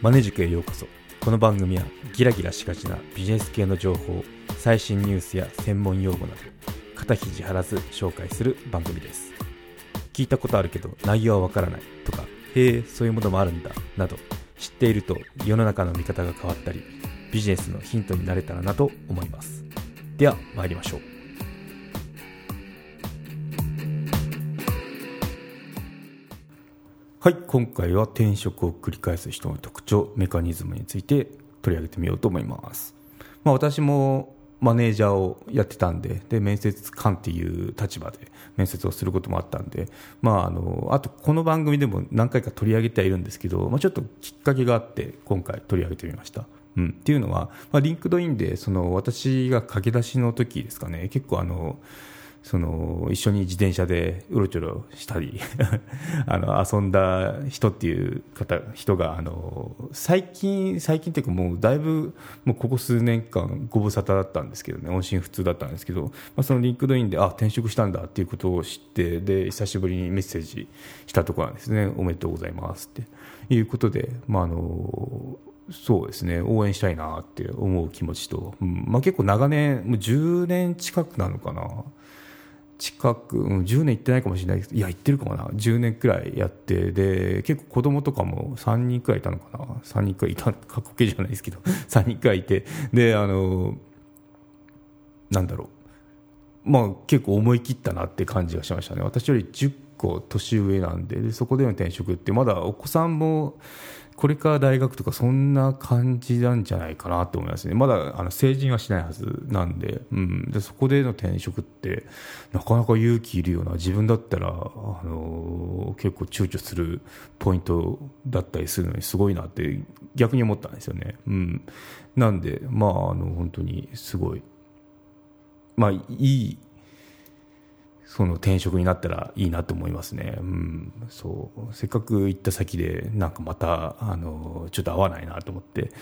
マネ塾へようこそ。この番組はギラギラしがちなビジネス系の情報最新ニュースや専門用語など肩肘張らず紹介する番組です。聞いたことあるけど内容はわからないとかへえそういうものもあるんだなど知っていると世の中の見方が変わったりビジネスのヒントになれたらなと思います。では参りましょう。はい今回は転職を繰り返す人の特徴メカニズムについて取り上げてみようと思います、まあ、私もマネージャーをやってたんでで面接官っていう立場で面接をすることもあったんで、まあ、あのあとこの番組でも何回か取り上げてはいるんですけど、まあ、ちょっときっかけがあって今回取り上げてみました。うん、っていうのは、まあ、 LinkedIn でその私が駆け出しの時ですかね結構あのその一緒に自転車でうろちょろしたり あの遊んだ人っていう方人があの最近最近っていうかもうだいぶもうここ数年間ご無沙汰だったんですけどね音信不通だったんですけど、まあ、その LinkedIn であ転職したんだっていうことを知ってで久しぶりにメッセージしたところなんですね。おめでとうございますって。いうことで、まあ、あのそうですね。応援したいなって思う気持ちと、うん。まあ、結構長年もう10年近くなのかな。近く、うん、10年行ってないかもしれないけどいや行ってるかもな。10年くらいやってで結構子供とかも3人くらいいたのかな。3人くらいいた 過去形じゃないですけど 3人くらいいてであのなんだろう。まあ結構思い切ったなって感じがしましたね。私より10個年上なんででそこでの転職ってまだお子さんもこれから大学とかそんな感じなんじゃないかなと思いますね。まだあの成人はしないはずなんで,、うん、でそこでの転職ってなかなか勇気いるような自分だったら、あの結構躊躇するポイントだったりするのにすごいなって逆に思ったんですよね、うん、なんでまああの本当にすごい。まあいいその転職になったらいいなと思いますね、うん、そう。せっかく行った先でなんかまたあのちょっと合わないなと思って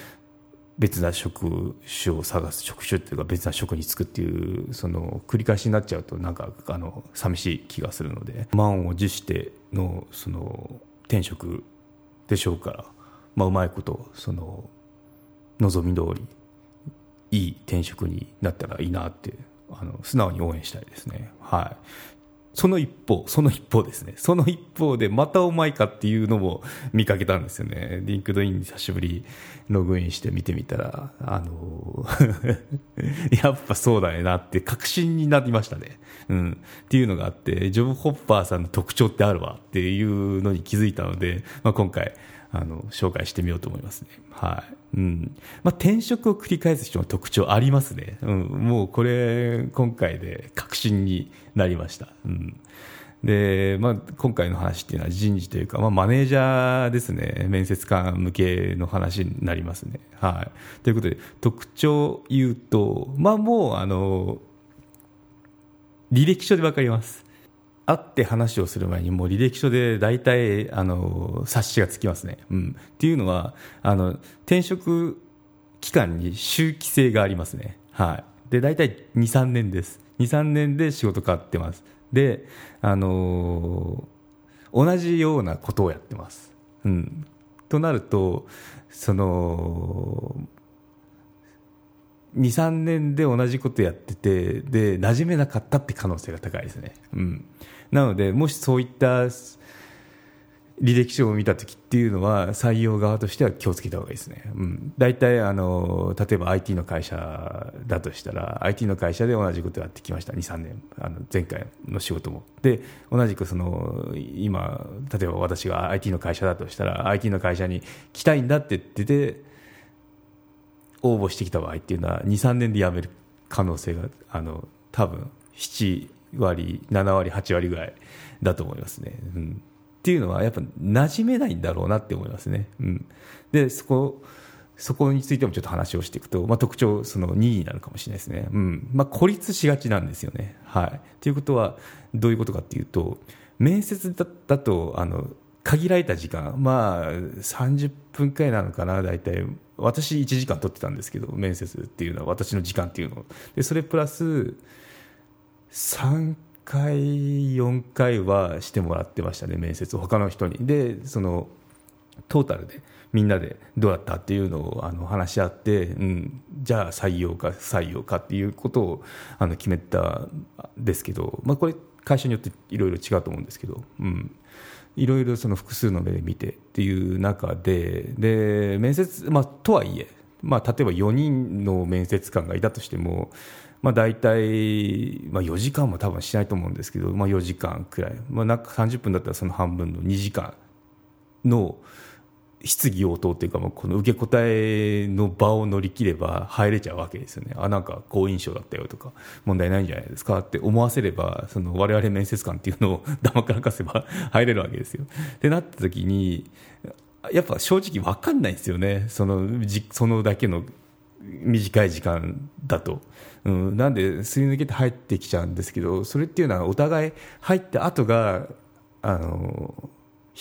別な職種を探す職種っていうか別な職に就くっていうその繰り返しになっちゃうとなんかあの寂しい気がするので満を持してのその転職でしょうから、まあ、うまいことその望み通りいい転職になったらいいなってあの素直に応援したいですね。はい。その一方、その一方ですね。その一方で、またお前かっていうのも見かけたんですよね。 LinkedIn に久しぶりログインして見てみたら、あの やっぱそうだよなって確信になりましたね。うん。っていうのがあって、ジョブ・ホッパーさんの特徴ってあるわっていうのに気づいたので、まあ、今回、あの紹介してみようと思いますね。はいうんまあ、転職を繰り返す人の特徴ありますね、うん、もうこれ、今回で確信になりました。うんでまあ、今回の話っていうのは人事というか、まあ、マネージャーですね、面接官向けの話になりますね。はい、ということで、特徴言うと、まあ、もうあの履歴書で分かります。会って話をする前にもう履歴書で大体あの察しがつきますね。うん、っていうのはあの転職期間に周期性がありますね。はい、で大体23年です23年で仕事変わってますであの同じようなことをやってます。うん、となるとその23年で同じことやっててで馴染めなかったって可能性が高いですね、うん、なのでもしそういった履歴書を見た時っていうのは採用側としては気をつけた方がいいですね、うん、大体あの例えば IT の会社だとしたら IT の会社で同じことやってきました。23年。あの前回の仕事も。で同じくその今例えば私が IT の会社だとしたら IT の会社に来たいんだって言ってて応募してきた場合っていうのは23年で辞める可能性があの多分7割7割8割ぐらいだと思いますね。うん、っていうのはやっぱ馴染めないんだろうなって思いますね。うん、でそこそこについてもちょっと話をしていくと、まあ、特徴その2になるかもしれないですね、うんまあ、孤立しがちなんですよね。はい、ということはどういうことかっていうと面接だだとあの限られた時間、まあ、30分くらいなのかな、大体、私、1時間取ってたんですけど、面接っていうのは、私の時間っていうので、それプラス、3回、4回はしてもらってましたね、面接、他の人に。で、そのトータルでみんなでどうだったっていうのをあの話し合って、うん、じゃあ採用か不採用かっていうことをあの決めたんですけど、まあ、これ会社によっていろいろ違うと思うんですけど、いろいろその複数の目で見てっていう中でで面接、まあ、とはいえ、まあ、例えば4人の面接官がいたとしても、まあ、大体、まあ、4時間も多分しないと思うんですけど、まあ、4時間くらい、まあ、なんか30分だったらその半分の2時間の質疑応答というか、この受け答えの場を乗り切れば入れちゃうわけですよね、あなんか好印象だったよとか、問題ないんじゃないですかって思わせれば、その我々面接官っていうのをだまからかせば入れるわけですよ。ってなった時に、やっぱ正直分かんないですよね、そのじそのだけの短い時間だと。うん、なんですり抜けて入ってきちゃうんですけど、それっていうのはお互い入った後が、あの、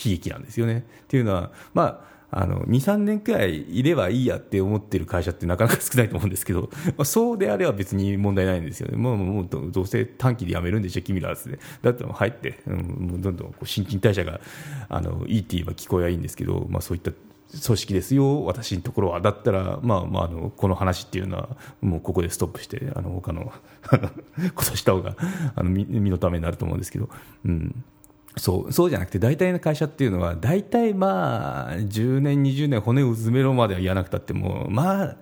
悲劇なんですよね。っていうのは、まあ、あの23年くらいいればいいやって思ってる会社ってなかなか少ないと思うんですけど、まあ、そうであれば別に問題ないんですよね、もうもうどうせ短期で辞めるんでしょ、君らはで、だったら入って、うん、どんどんこう新陳代謝があのいいって言えば聞こえはいいんですけど、まあ、そういった組織ですよ、私のところは、だったら、まあまあ、あのこの話っていうのは、もうここでストップして、あの他のことした方があの身のためになると思うんですけど。うんそうそうじゃなくて大体の会社っていうのは大体まあ10年20年骨をうずめろまでは言わなくたってもまあ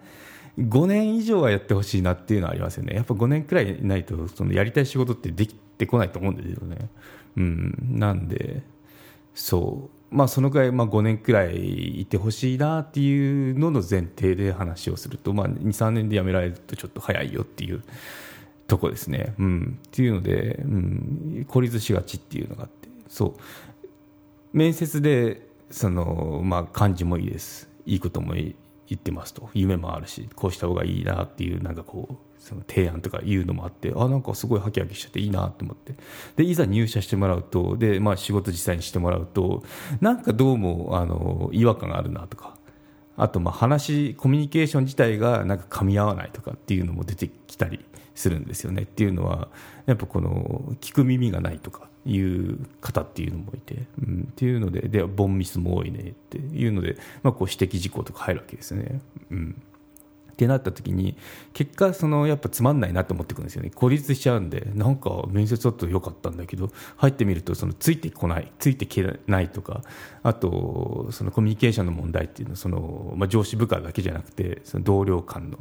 5年以上はやってほしいなっていうのはありますよね。やっぱ5年くらいないとそのやりたい仕事ってできてこないと思うんですよね。うんなんでそう。まあそのくらいまあ5年くらいいてほしいなっていうのの前提で話をするとまあ23年で辞められるとちょっと早いよっていうとこですね、うん、っていうので、うん、孤立しがちっていうのがあって。そう。面接でその、まあ、感じもいいです。いいことも言ってますと。夢もあるしこうした方がいいなっていうなんかこうその提案とかいうのもあってあなんかすごいハキハキしちゃっていいなと思って。でいざ入社してもらうとで、まあ、仕事実際にしてもらうとなんかどうもあの違和感があるなとかあとまあ話コミュニケーション自体がなんか噛み合わないとかっていうのも出てきたりするんですよねっていうのはやっぱこの聞く耳がないとかいう方っていうのもいて、うん、っていうのででボンミスも多いねっていうので、まあ、こう指摘事項とか入るわけですよね。うんってなった時に結果そのやっぱつまんないなと思ってくるんですよね。孤立しちゃうんで。なんか面接だと良かったんだけど入ってみるとそのついてこない。ついてけないとか。あとそのコミュニケーションの問題っていうのはその、まあ、上司部下だけじゃなくてその同僚間の。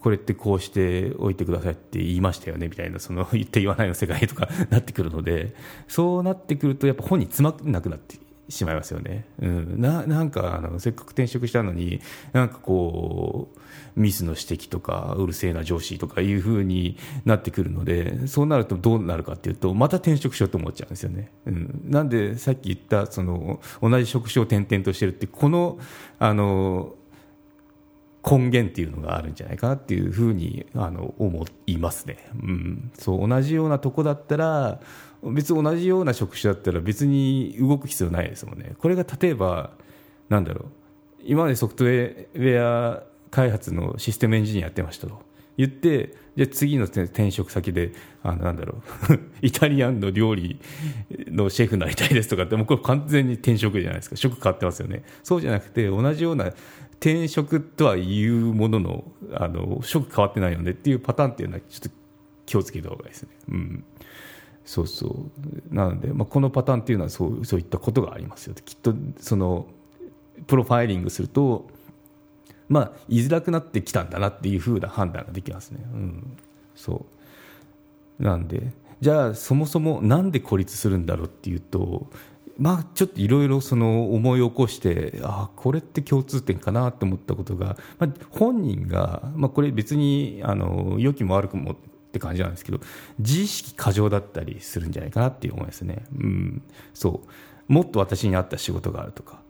これってこうしておいてくださいって言いましたよね。みたいなその言って言わないの世界とかなってくるので。そうなってくるとやっぱ本につまんなくなってしまいますよね、うん、ななんかあのせっかく転職したのになんかこうミスの指摘とかうるせえな上司とかいうふうになってくるのでそうなるとどうなるかっていうとまた転職しようと思っちゃうんですよね、うん、なんでさっき言ったその同じ職種を転々としてるってこのあの根源っていうのがあるんじゃないかなっていうふうにあの思いますね、うん、そう同じようなとこだったら別に同じような職種だったら別に動く必要ないですもんね。これが例えばなんだろう。今までソフトウェア開発のシステムエンジニアやってましたと。言ってじゃ次の転職先であのなんだろう。イタリアンの料理のシェフになりたいですとかってもうこれ完全に転職じゃないですか。職変わってますよね。そうじゃなくて同じような転職とはいうもののあの職変わってないよねっていうパターンっていうのはちょっと気をつけた方がいいですね。うん。そうそう。なので、まあ、このパターンっていうのはそうそういったことがありますよきっとそのプロファイリングするとまあ居づらくなってきたんだなっていうふうな判断ができますね、うん、そう。なんでじゃあそもそもなんで孤立するんだろうっていうとまあ、ちょっといろいろ思い起こしてあこれって共通点かなと思ったことが、まあ、本人が、まあ、これ別にあの良きも悪くもって感じなんですけど自意識過剰だったりするんじゃないかなっていう思いですね、うん、そう。もっと私に合った仕事があるとか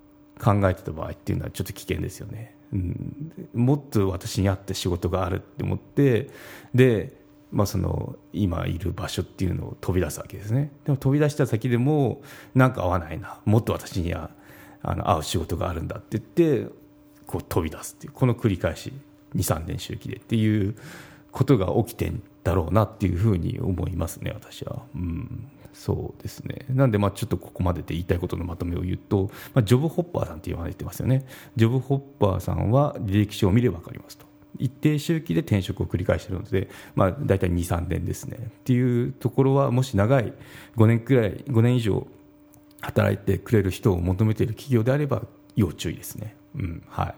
考えてた場合っていうのはちょっと危険ですよね、うん、もっと私に合った仕事があるって思ってでまあ、その今いる場所っていうのを飛び出すわけですねでも飛び出した先でもなんか合わないなもっと私にはあの合う仕事があるんだって言ってこう飛び出すっていうこの繰り返し23年周期でっていうことが起きてんだろうなっていうふうに思いますね私は、うん、そうですね。なんで、まあ、ちょっとここまでで言いたいことのまとめを言うと、まあ、ジョブ・ホッパーさんって言われてますよね。ジョブ・ホッパーさんは履歴書を見れば分かりますと。一定周期で転職を繰り返しているので、まあ、大体2、3年ですね。っていうところは、もし長い5年くらい、5年以上働いてくれる人を求めている企業であれば、要注意ですね。うん、はい。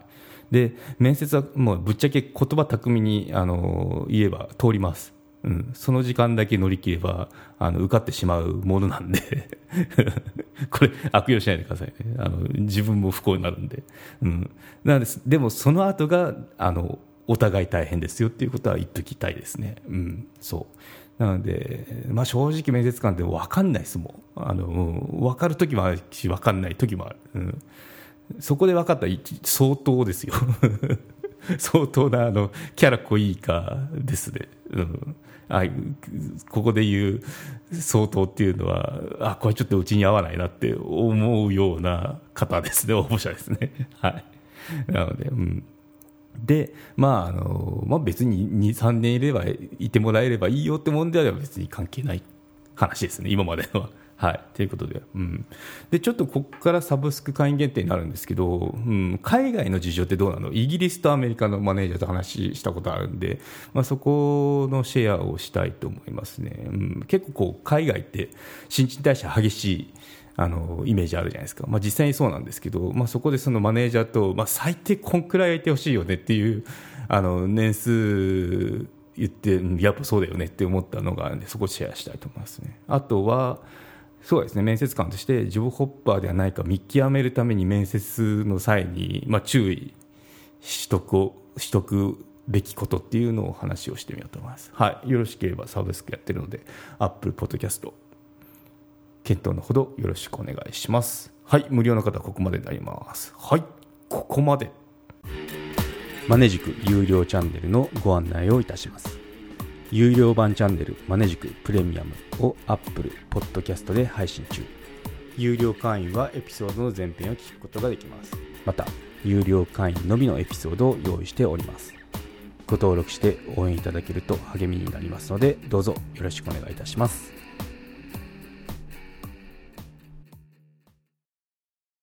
で、面接はもうぶっちゃけ言葉巧みに、あの、言えば通ります。うん、その時間だけ乗り切ればあの受かってしまうものなんで これ悪用しないでくださいねあの自分も不幸になるんで、うん、なんですでもその後があのお互い大変ですよっていうことは言っときたいですね、うん、そう。なので、まあ、正直面接官って分かんないですもん。あの、うん、分かる時もあるし分かんない時もある、うん、そこで分かったら相当ですよ。相当なあのキャラ濃いかですね、うん、あここで言う相当っていうのはあこれちょっとうちに合わないなって思うような方ですね。応募者ですね。はい。なのでうん。で、まああのまあ、別に2、3年いればいてもらえればいいよってもんでは別に関係ない話ですね、今までは。はい、ということで,、うん、でちょっとここからサブスク会員限定になるんですけど、うん、海外の事情ってどうなの？イギリスとアメリカのマネージャーと話したことあるんで、まあ、そこのシェアをしたいと思いますね、うん、結構こう海外って新陳代謝激しいあのイメージあるじゃないですか、まあ、実際にそうなんですけど、まあ、そこでそのマネージャーと、まあ、最低こんくらいいてほしいよねっていうあの年数言ってやっぱそうだよねって思ったのがあるんでそこをシェアしたいと思いますね。あとはそうですね面接官としてジョブホッパーではないか見極めるために面接の際に、まあ、注意しとくしとくべきことっていうのを話をしてみようと思います。はい、よろしければサブスクやってるので Apple Podcast 検討のほどよろしくお願いします。はい、無料の方はここまでになります。はい、ここまで。マネジク有料チャンネルのご案内をいたします。有料版チャンネルマネジクプレミアムを Apple Podcast で配信中。有料会員はエピソードの前編を聞くことができます。また有料会員のみのエピソードを用意しております。ご登録して応援いただけると励みになりますのでどうぞよろしくお願いいたします。